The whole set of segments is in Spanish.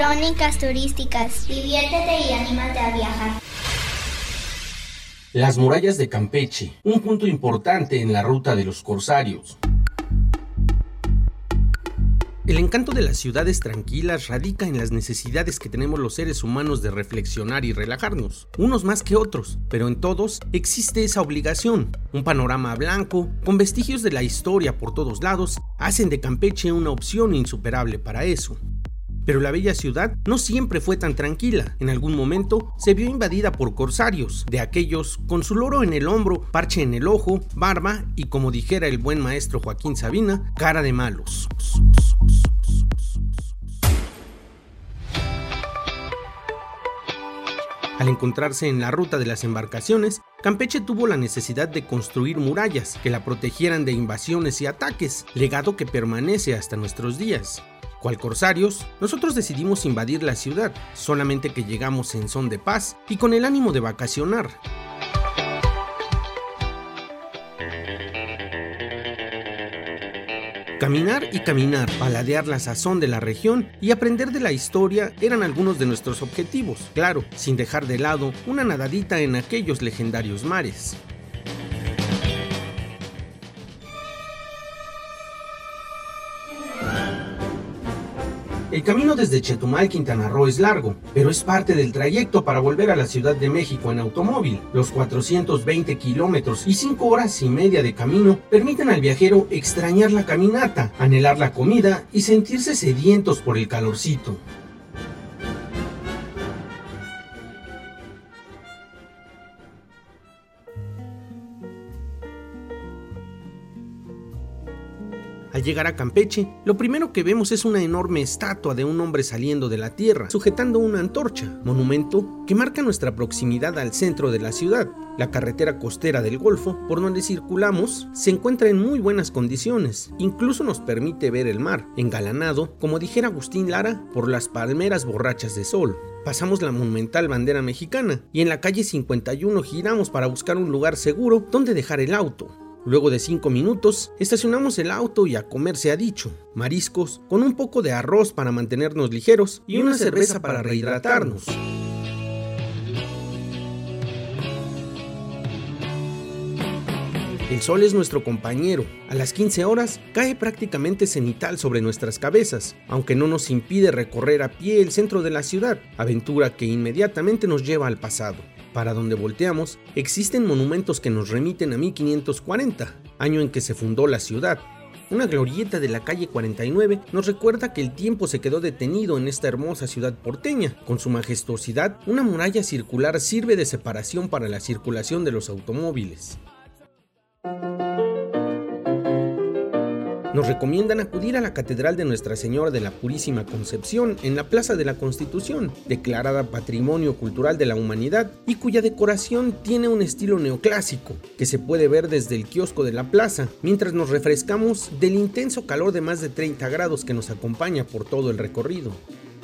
Crónicas turísticas. Diviértete y anímate a viajar. Las murallas de Campeche, un punto importante en la ruta de los corsarios. El encanto de las ciudades tranquilas radica en las necesidades que tenemos los seres humanos de reflexionar y relajarnos, unos más que otros, pero en todos existe esa obligación. Un panorama blanco, con vestigios de la historia por todos lados, hacen de Campeche una opción insuperable para eso. Pero la bella ciudad no siempre fue tan tranquila. En algún momento se vio invadida por corsarios, de aquellos con su loro en el hombro, parche en el ojo, barba y como dijera el buen maestro Joaquín Sabina, cara de malos. Al encontrarse en la ruta de las embarcaciones, Campeche tuvo la necesidad de construir murallas que la protegieran de invasiones y ataques, legado que permanece hasta nuestros días. Cual corsarios, nosotros decidimos invadir la ciudad, solamente que llegamos en son de paz y con el ánimo de vacacionar. Caminar y caminar, paladear la sazón de la región y aprender de la historia eran algunos de nuestros objetivos, claro, sin dejar de lado una nadadita en aquellos legendarios mares. El camino desde Chetumal, Quintana Roo es largo, pero es parte del trayecto para volver a la Ciudad de México en automóvil. Los 420 kilómetros y 5 horas y media de camino permiten al viajero extrañar la caminata, anhelar la comida y sentirse sedientos por el calorcito. Al llegar a Campeche, lo primero que vemos es una enorme estatua de un hombre saliendo de la tierra, sujetando una antorcha, monumento que marca nuestra proximidad al centro de la ciudad. La carretera costera del Golfo, por donde circulamos, se encuentra en muy buenas condiciones, incluso nos permite ver el mar, engalanado, como dijera Agustín Lara, por las palmeras borrachas de sol. Pasamos la monumental bandera mexicana y en la calle 51 giramos para buscar un lugar seguro donde dejar el auto. Luego de cinco minutos, estacionamos el auto y a comer se ha dicho. Mariscos, con un poco de arroz para mantenernos ligeros y una cerveza para rehidratarnos. El sol es nuestro compañero. A las 15 horas cae prácticamente cenital sobre nuestras cabezas, aunque no nos impide recorrer a pie el centro de la ciudad, aventura que inmediatamente nos lleva al pasado. Para donde volteamos, existen monumentos que nos remiten a 1540, año en que se fundó la ciudad. Una glorieta de la calle 49 nos recuerda que el tiempo se quedó detenido en esta hermosa ciudad porteña. Con su majestuosidad, una muralla circular sirve de separación para la circulación de los automóviles. Nos recomiendan acudir a la Catedral de Nuestra Señora de la Purísima Concepción en la Plaza de la Constitución, declarada Patrimonio Cultural de la Humanidad y cuya decoración tiene un estilo neoclásico, que se puede ver desde el kiosco de la plaza, mientras nos refrescamos del intenso calor de más de 30 grados que nos acompaña por todo el recorrido.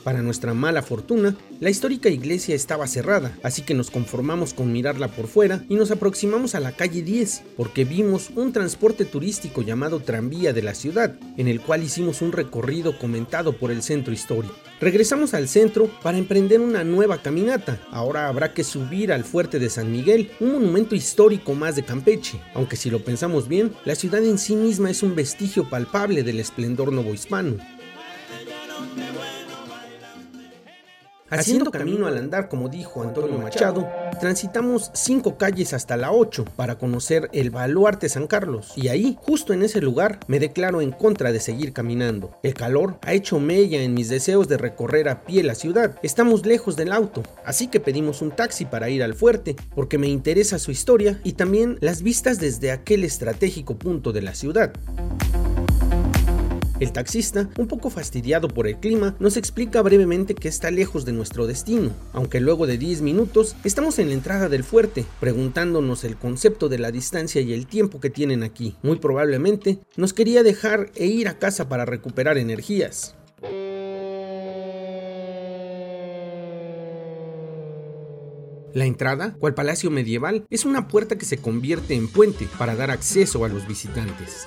Para nuestra mala fortuna, la histórica iglesia estaba cerrada, así que nos conformamos con mirarla por fuera y nos aproximamos a la calle 10, porque vimos un transporte turístico llamado tranvía de la ciudad, en el cual hicimos un recorrido comentado por el centro histórico. Regresamos al centro para emprender una nueva caminata. Ahora habrá que subir al fuerte de San Miguel, un monumento histórico más de Campeche, aunque si lo pensamos bien, la ciudad en sí misma es un vestigio palpable del esplendor novohispano. Haciendo camino al andar, como dijo Antonio Machado, transitamos cinco calles hasta la 8 para conocer el baluarte San Carlos. Y ahí, justo en ese lugar, me declaro en contra de seguir caminando. El calor ha hecho mella en mis deseos de recorrer a pie la ciudad. Estamos lejos del auto, así que pedimos un taxi para ir al fuerte, porque me interesa su historia y también las vistas desde aquel estratégico punto de la ciudad. El taxista, un poco fastidiado por el clima, nos explica brevemente que está lejos de nuestro destino, aunque luego de 10 minutos estamos en la entrada del fuerte, preguntándonos el concepto de la distancia y el tiempo que tienen aquí. Muy probablemente nos quería dejar e ir a casa para recuperar energías. La entrada, cual palacio medieval, es una puerta que se convierte en puente para dar acceso a los visitantes.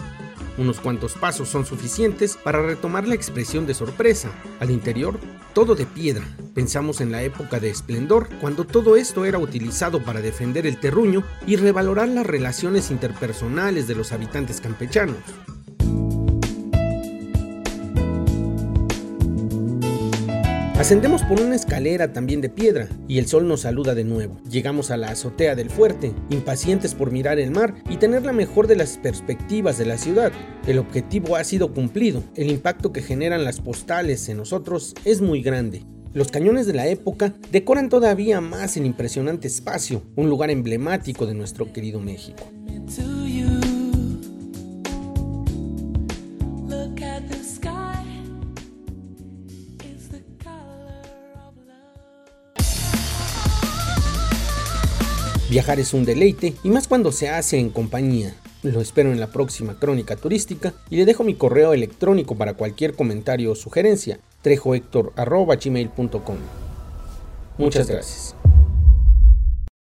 Unos cuantos pasos son suficientes para retomar la expresión de sorpresa. Al interior, todo de piedra. Pensamos en la época de esplendor, cuando todo esto era utilizado para defender el terruño y revalorar las relaciones interpersonales de los habitantes campechanos. Ascendemos por una escalera también de piedra y el sol nos saluda de nuevo. Llegamos a la azotea del fuerte, impacientes por mirar el mar y tener la mejor de las perspectivas de la ciudad. El objetivo ha sido cumplido, el impacto que generan las postales en nosotros es muy grande. Los cañones de la época decoran todavía más el impresionante espacio, un lugar emblemático de nuestro querido México. Viajar es un deleite y más cuando se hace en compañía. Lo espero en la próxima crónica turística y le dejo mi correo electrónico para cualquier comentario o sugerencia, trejohector.gmail.com. Muchas gracias.